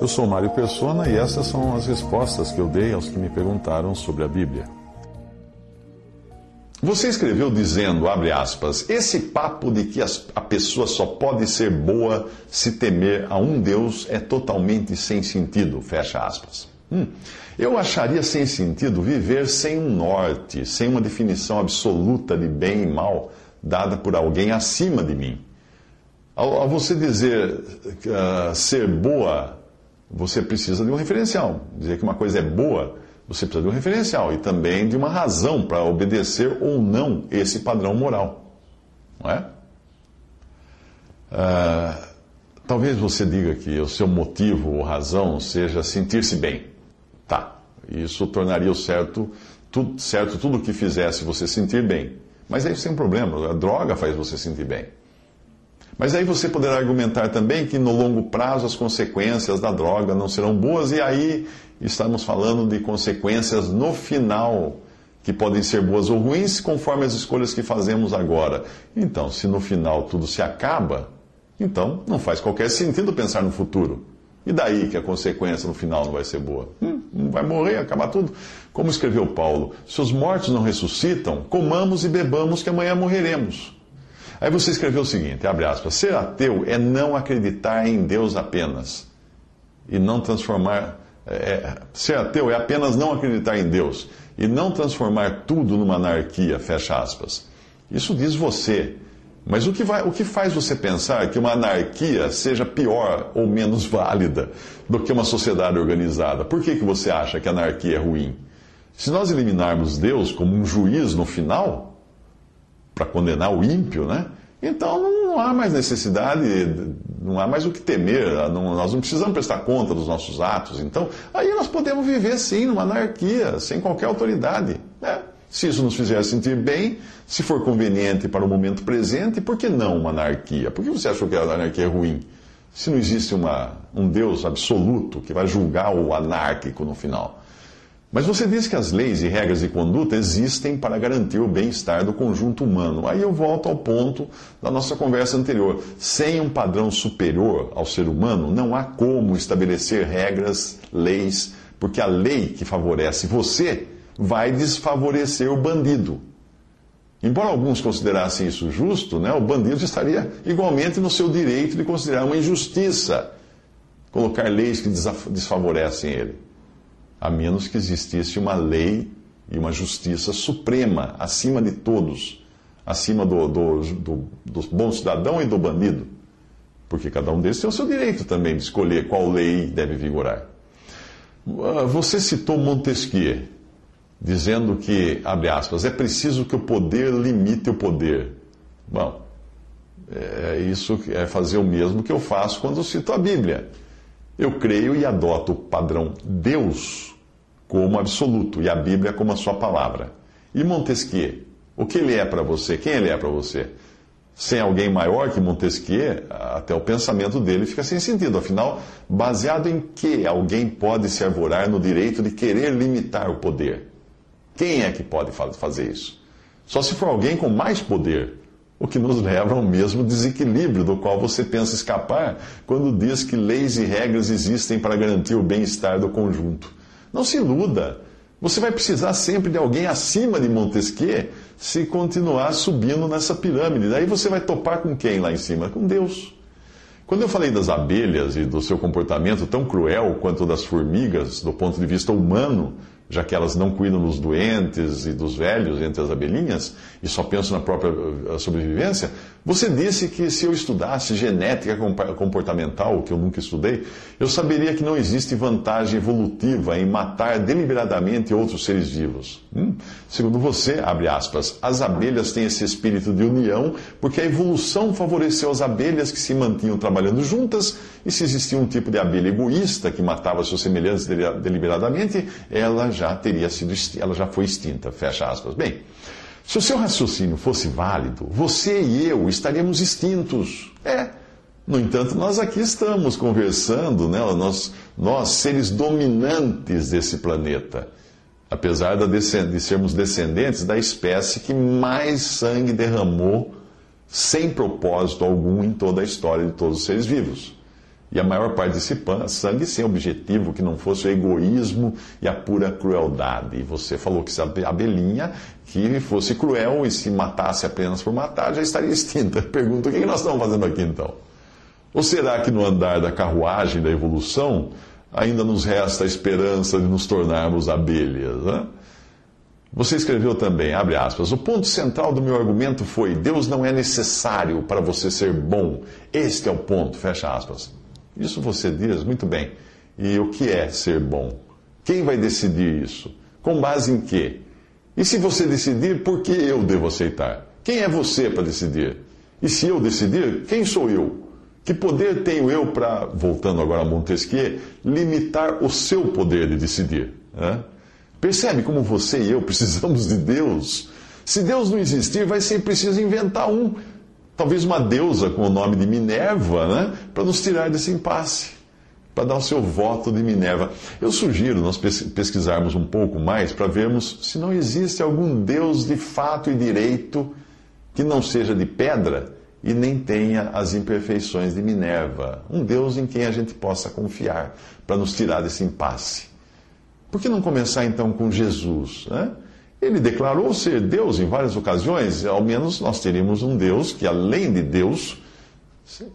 Eu sou Mário Persona e essas são as respostas que eu dei aos que me perguntaram sobre a Bíblia. Você escreveu dizendo, abre aspas, esse papo de que a pessoa só pode ser boa se temer a um Deus é totalmente sem sentido, fecha aspas. Hum, eu acharia sem sentido viver sem um norte, sem uma definição absoluta de bem e mal dada por alguém acima de mim. Ao, ao você dizer uh, ser boa, você precisa de um referencial. Dizer que uma coisa é boa você precisa de um referencial e também de uma razão para obedecer ou não esse padrão moral. Não é? Uh, talvez você diga que o seu motivo ou razão seja sentir-se bem. Tá, isso tornaria o certo tudo, certo tudo o que fizesse você sentir bem. Mas aí tem um problema, a droga faz você sentir bem. Mas aí você poderá argumentar também que no longo prazo as consequências da droga não serão boas, e aí estamos falando de consequências no final, que podem ser boas ou ruins, conforme as escolhas que fazemos agora. Então, se no final tudo se acaba, então não faz qualquer sentido pensar no futuro. E daí que a consequência no final não vai ser boa? Hum, vai morrer, acabar tudo. Como escreveu Paulo: se os mortos não ressuscitam, comamos e bebamos, que amanhã morreremos. Aí você escreveu o seguinte: abre aspas, ser ateu é não acreditar em Deus apenas e não transformar é, é, ser ateu é apenas não acreditar em Deus e não transformar tudo numa anarquia, fecha aspas. Isso diz você. Mas o que, vai, o que faz você pensar que uma anarquia seja pior ou menos válida do que uma sociedade organizada? Por que, que você acha que a anarquia é ruim? Se nós eliminarmos Deus como um juiz no final, para condenar o ímpio, né? Então não há mais necessidade, não há mais o que temer, não, nós não precisamos prestar conta dos nossos atos. Então, aí nós podemos viver sim numa anarquia, sem qualquer autoridade. Né? Se isso nos fizer sentir bem, se for conveniente para o momento presente, por que não uma anarquia? Por que você achou que a anarquia é ruim? Se não existe uma, um Deus absoluto que vai julgar o anárquico no final. Mas você diz que as leis e regras de conduta existem para garantir o bem-estar do conjunto humano. Aí eu volto ao ponto da nossa conversa anterior. Sem um padrão superior ao ser humano, não há como estabelecer regras, leis, porque a lei que favorece você vai desfavorecer o bandido. Embora alguns considerassem isso justo, né, o bandido estaria igualmente no seu direito de considerar uma injustiça colocar leis que desfavorecem ele a menos que existisse uma lei e uma justiça suprema acima de todos, acima do, do, do, do bom cidadão e do bandido. Porque cada um deles tem o seu direito também de escolher qual lei deve vigorar. Ah, você citou Montesquieu, dizendo que, abre aspas, é preciso que o poder limite o poder. Bom, é isso é fazer o mesmo que eu faço quando cito a Bíblia. Eu creio e adoto o padrão Deus como absoluto e a Bíblia como a sua palavra. E Montesquieu? O que ele é para você? Quem ele é para você? Sem alguém maior que Montesquieu, até o pensamento dele fica sem sentido. Afinal, baseado em que alguém pode se arvorar no direito de querer limitar o poder? Quem é que pode fazer isso? Só se for alguém com mais poder, o que nos leva ao mesmo desequilíbrio do qual você pensa escapar quando diz que leis e regras existem para garantir o bem-estar do conjunto. Não se iluda. Você vai precisar sempre de alguém acima de Montesquieu se continuar subindo nessa pirâmide. Daí você vai topar com quem lá em cima? Com Deus. Quando eu falei das abelhas e do seu comportamento tão cruel quanto das formigas, do ponto de vista humano, já que elas não cuidam dos doentes e dos velhos entre as abelhinhas e só pensam na própria eh, sobrevivência, Você disse que se eu estudasse genética comportamental, que eu nunca estudei, eu saberia que não existe vantagem evolutiva em matar deliberadamente outros seres vivos. Hum? Segundo você, abre aspas, as abelhas têm esse espírito de união porque a evolução favoreceu as abelhas que se mantinham trabalhando juntas e se existia um tipo de abelha egoísta que matava seus semelhantes deliberadamente, ela já teria sido, ela já foi extinta. Fecha aspas. Bem. Se o seu raciocínio fosse válido, você e eu estaríamos extintos. É. No entanto, nós aqui estamos conversando, né? nós, nós seres dominantes desse planeta, apesar de sermos descendentes da espécie que mais sangue derramou sem propósito algum em toda a história de todos os seres vivos. E a maior parte desse sangue sem objetivo que não fosse o egoísmo e a pura crueldade. E você falou que se a abelhinha que fosse cruel e se matasse apenas por matar, já estaria extinta. Pergunta: o que nós estamos fazendo aqui então? Ou será que no andar da carruagem da evolução ainda nos resta a esperança de nos tornarmos abelhas? Né? Você escreveu também, abre aspas, o ponto central do meu argumento foi: Deus não é necessário para você ser bom. Este é o ponto, fecha aspas. Isso você diz muito bem. E o que é ser bom? Quem vai decidir isso? Com base em quê? E se você decidir, por que eu devo aceitar? Quem é você para decidir? E se eu decidir, quem sou eu? Que poder tenho eu para, voltando agora a Montesquieu, limitar o seu poder de decidir? Né? Percebe como você e eu precisamos de Deus? Se Deus não existir, vai ser preciso inventar um. Talvez uma deusa com o nome de Minerva, né? Para nos tirar desse impasse para dar o seu voto de Minerva. Eu sugiro nós pesquisarmos um pouco mais para vermos se não existe algum Deus de fato e direito que não seja de pedra e nem tenha as imperfeições de Minerva. Um Deus em quem a gente possa confiar para nos tirar desse impasse. Por que não começar então com Jesus? Né? Ele declarou ser Deus em várias ocasiões, ao menos nós teríamos um Deus que, além de Deus,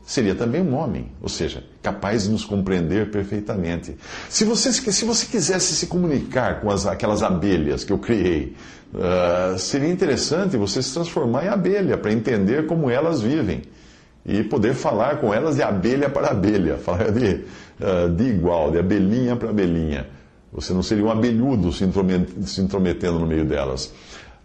seria também um homem, ou seja, capaz de nos compreender perfeitamente. Se você, se você quisesse se comunicar com as, aquelas abelhas que eu criei, uh, seria interessante você se transformar em abelha para entender como elas vivem e poder falar com elas de abelha para abelha, falar de, uh, de igual, de abelhinha para abelhinha. Você não seria um abelhudo se intrometendo no meio delas.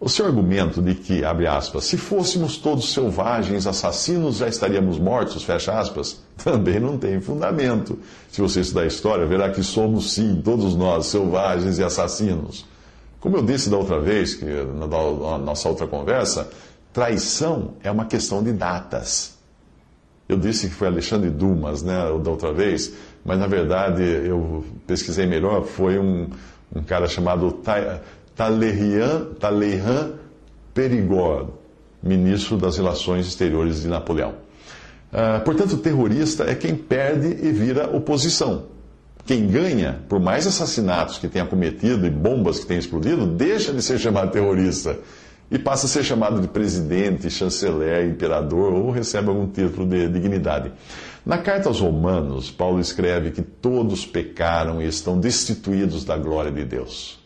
O seu argumento de que, abre aspas, se fôssemos todos selvagens, assassinos, já estaríamos mortos, fecha aspas, também não tem fundamento. Se você estudar a história, verá que somos sim, todos nós, selvagens e assassinos. Como eu disse da outra vez, que na, na nossa outra conversa, traição é uma questão de datas. Eu disse que foi Alexandre Dumas, né, da outra vez, mas na verdade eu pesquisei melhor, foi um, um cara chamado Talleyrand, Perigord, ministro das Relações Exteriores de Napoleão. Uh, portanto, terrorista é quem perde e vira oposição. Quem ganha, por mais assassinatos que tenha cometido e bombas que tenha explodido, deixa de ser chamado terrorista e passa a ser chamado de presidente, chanceler, imperador ou recebe algum título de dignidade. Na carta aos Romanos, Paulo escreve que todos pecaram e estão destituídos da glória de Deus.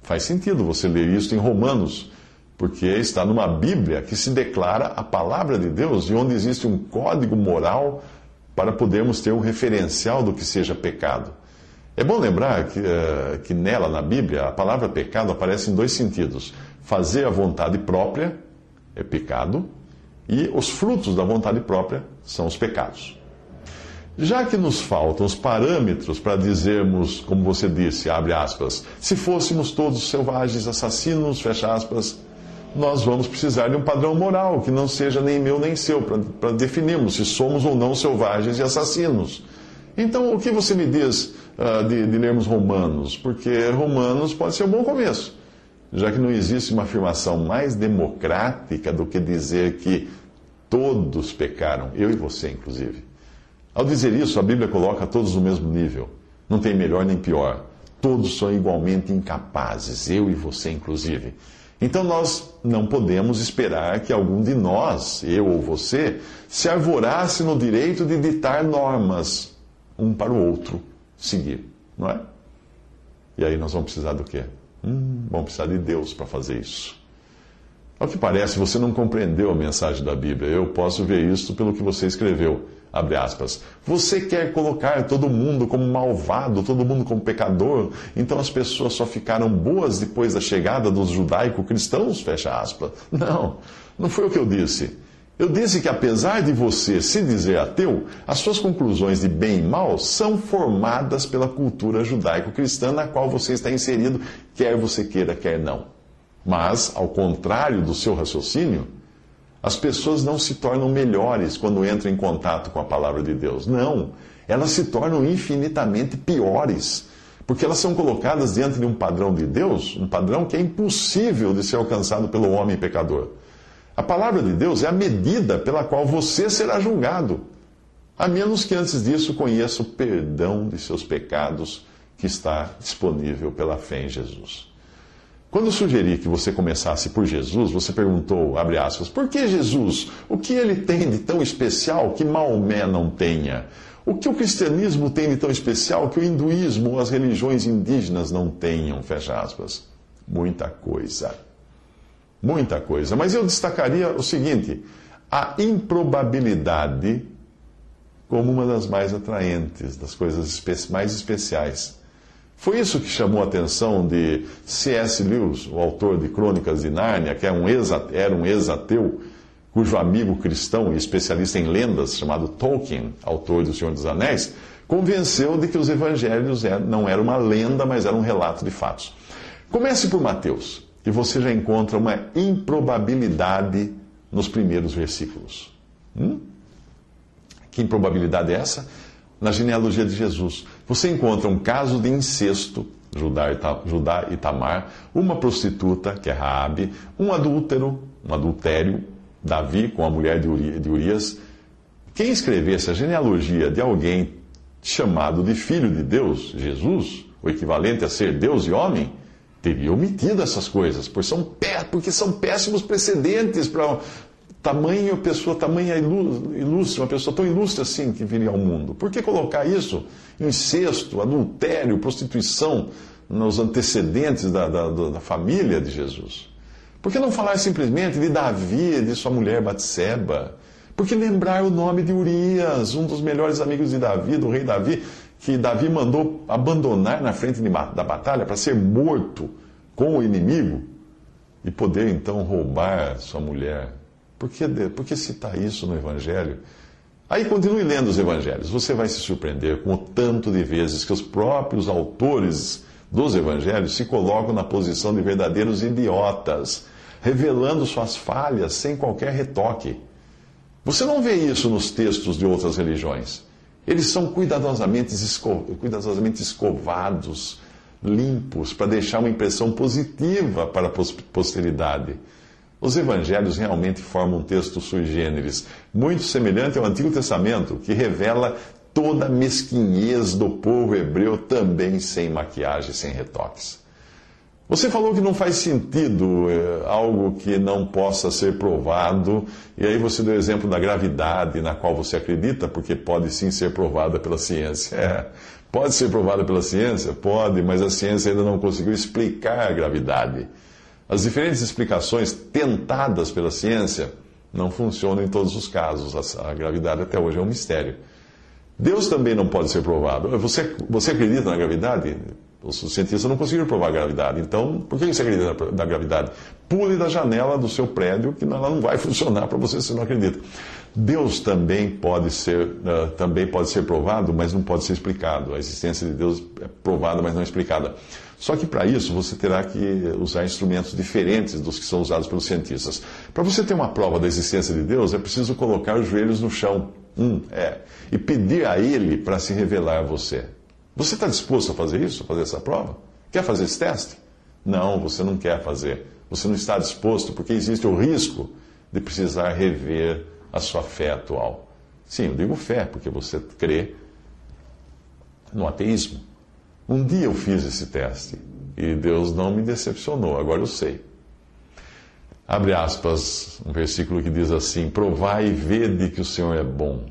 Faz sentido você ler isso em Romanos, porque está numa Bíblia que se declara a palavra de Deus e onde existe um código moral para podermos ter um referencial do que seja pecado. É bom lembrar que, uh, que nela, na Bíblia, a palavra pecado aparece em dois sentidos: fazer a vontade própria é pecado, e os frutos da vontade própria são os pecados. Já que nos faltam os parâmetros para dizermos, como você disse, abre aspas, se fôssemos todos selvagens, assassinos, fecha aspas, nós vamos precisar de um padrão moral que não seja nem meu nem seu, para definirmos se somos ou não selvagens e assassinos. Então, o que você me diz uh, de, de lermos Romanos? Porque Romanos pode ser um bom começo, já que não existe uma afirmação mais democrática do que dizer que todos pecaram, eu e você, inclusive. Ao dizer isso, a Bíblia coloca todos no mesmo nível. Não tem melhor nem pior. Todos são igualmente incapazes, eu e você, inclusive. Então nós não podemos esperar que algum de nós, eu ou você, se arvorasse no direito de ditar normas um para o outro seguir, não é? E aí nós vamos precisar do quê? Hum, vamos precisar de Deus para fazer isso. Ao que parece, você não compreendeu a mensagem da Bíblia. Eu posso ver isso pelo que você escreveu. Abre aspas. Você quer colocar todo mundo como malvado, todo mundo como pecador, então as pessoas só ficaram boas depois da chegada dos judaico-cristãos? Fecha aspas. Não, não foi o que eu disse. Eu disse que apesar de você se dizer ateu, as suas conclusões de bem e mal são formadas pela cultura judaico-cristã na qual você está inserido, quer você queira, quer não. Mas, ao contrário do seu raciocínio, as pessoas não se tornam melhores quando entram em contato com a palavra de Deus. Não. Elas se tornam infinitamente piores. Porque elas são colocadas diante de um padrão de Deus, um padrão que é impossível de ser alcançado pelo homem pecador. A palavra de Deus é a medida pela qual você será julgado, a menos que antes disso conheça o perdão de seus pecados que está disponível pela fé em Jesus. Quando sugeri que você começasse por Jesus, você perguntou, abre aspas, por que Jesus? O que ele tem de tão especial que Maomé não tenha? O que o cristianismo tem de tão especial que o hinduísmo ou as religiões indígenas não tenham? Fecha aspas. Muita coisa. Muita coisa. Mas eu destacaria o seguinte: a improbabilidade como uma das mais atraentes, das coisas mais especiais. Foi isso que chamou a atenção de C.S. Lewis, o autor de Crônicas de Nárnia, que era um ex-ateu, cujo amigo cristão e especialista em lendas, chamado Tolkien, autor do Senhor dos Anéis, convenceu de que os evangelhos é, não eram uma lenda, mas eram um relato de fatos. Comece por Mateus, e você já encontra uma improbabilidade nos primeiros versículos. Hum? Que improbabilidade é essa? Na genealogia de Jesus você encontra um caso de incesto, Judá e Tamar, uma prostituta, que é Raabe, um adúltero, um adultério, Davi com a mulher de Urias. Quem escrevesse a genealogia de alguém chamado de filho de Deus, Jesus, o equivalente a ser Deus e homem, teria omitido essas coisas, porque são péssimos precedentes para tamanho pessoa, tamanha ilustre, uma pessoa tão ilustre assim que viria ao mundo. Por que colocar isso? Incesto, adultério, prostituição nos antecedentes da, da, da família de Jesus. Por que não falar simplesmente de Davi, de sua mulher Batseba? Por que lembrar o nome de Urias, um dos melhores amigos de Davi, do rei Davi, que Davi mandou abandonar na frente da batalha para ser morto com o inimigo e poder então roubar sua mulher por que, por que citar isso no Evangelho? Aí continue lendo os Evangelhos. Você vai se surpreender com o tanto de vezes que os próprios autores dos Evangelhos se colocam na posição de verdadeiros idiotas, revelando suas falhas sem qualquer retoque. Você não vê isso nos textos de outras religiões. Eles são cuidadosamente, esco cuidadosamente escovados, limpos, para deixar uma impressão positiva para a posteridade. Os evangelhos realmente formam um texto sui generis, muito semelhante ao Antigo Testamento, que revela toda a mesquinhez do povo hebreu, também sem maquiagem, sem retoques. Você falou que não faz sentido é, algo que não possa ser provado, e aí você deu o exemplo da gravidade, na qual você acredita, porque pode sim ser provada pela ciência. É, pode ser provada pela ciência? Pode, mas a ciência ainda não conseguiu explicar a gravidade. As diferentes explicações tentadas pela ciência não funcionam em todos os casos. A, gravidade até hoje é um mistério. Deus também não pode ser provado. Você, você acredita na gravidade? Os cientistas não conseguiram provar a gravidade. Então, por que você acredita na, gravidade? Pule da janela do seu prédio, que ela não vai funcionar para você se não acredita. Deus também pode ser uh, também pode ser provado, mas não pode ser explicado. A existência de Deus é provada, mas não explicada. Só que para isso você terá que usar instrumentos diferentes dos que são usados pelos cientistas. Para você ter uma prova da existência de Deus, é preciso colocar os joelhos no chão. Hum, é. E pedir a Ele para se revelar a você. Você está disposto a fazer isso, a fazer essa prova? Quer fazer esse teste? Não, você não quer fazer. Você não está disposto porque existe o risco de precisar rever a sua fé atual. Sim, eu digo fé porque você crê no ateísmo. Um dia eu fiz esse teste e Deus não me decepcionou, agora eu sei. Abre aspas, um versículo que diz assim: Provai e vede que o Senhor é bom,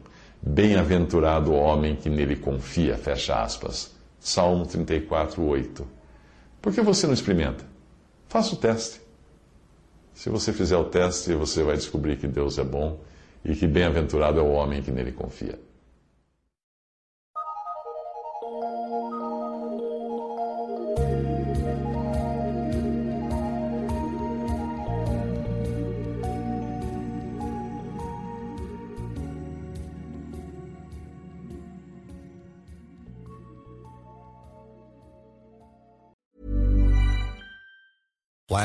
bem-aventurado o homem que nele confia, fecha aspas. Salmo 34, 8. Por que você não experimenta? Faça o teste. Se você fizer o teste, você vai descobrir que Deus é bom e que bem-aventurado é o homem que nele confia.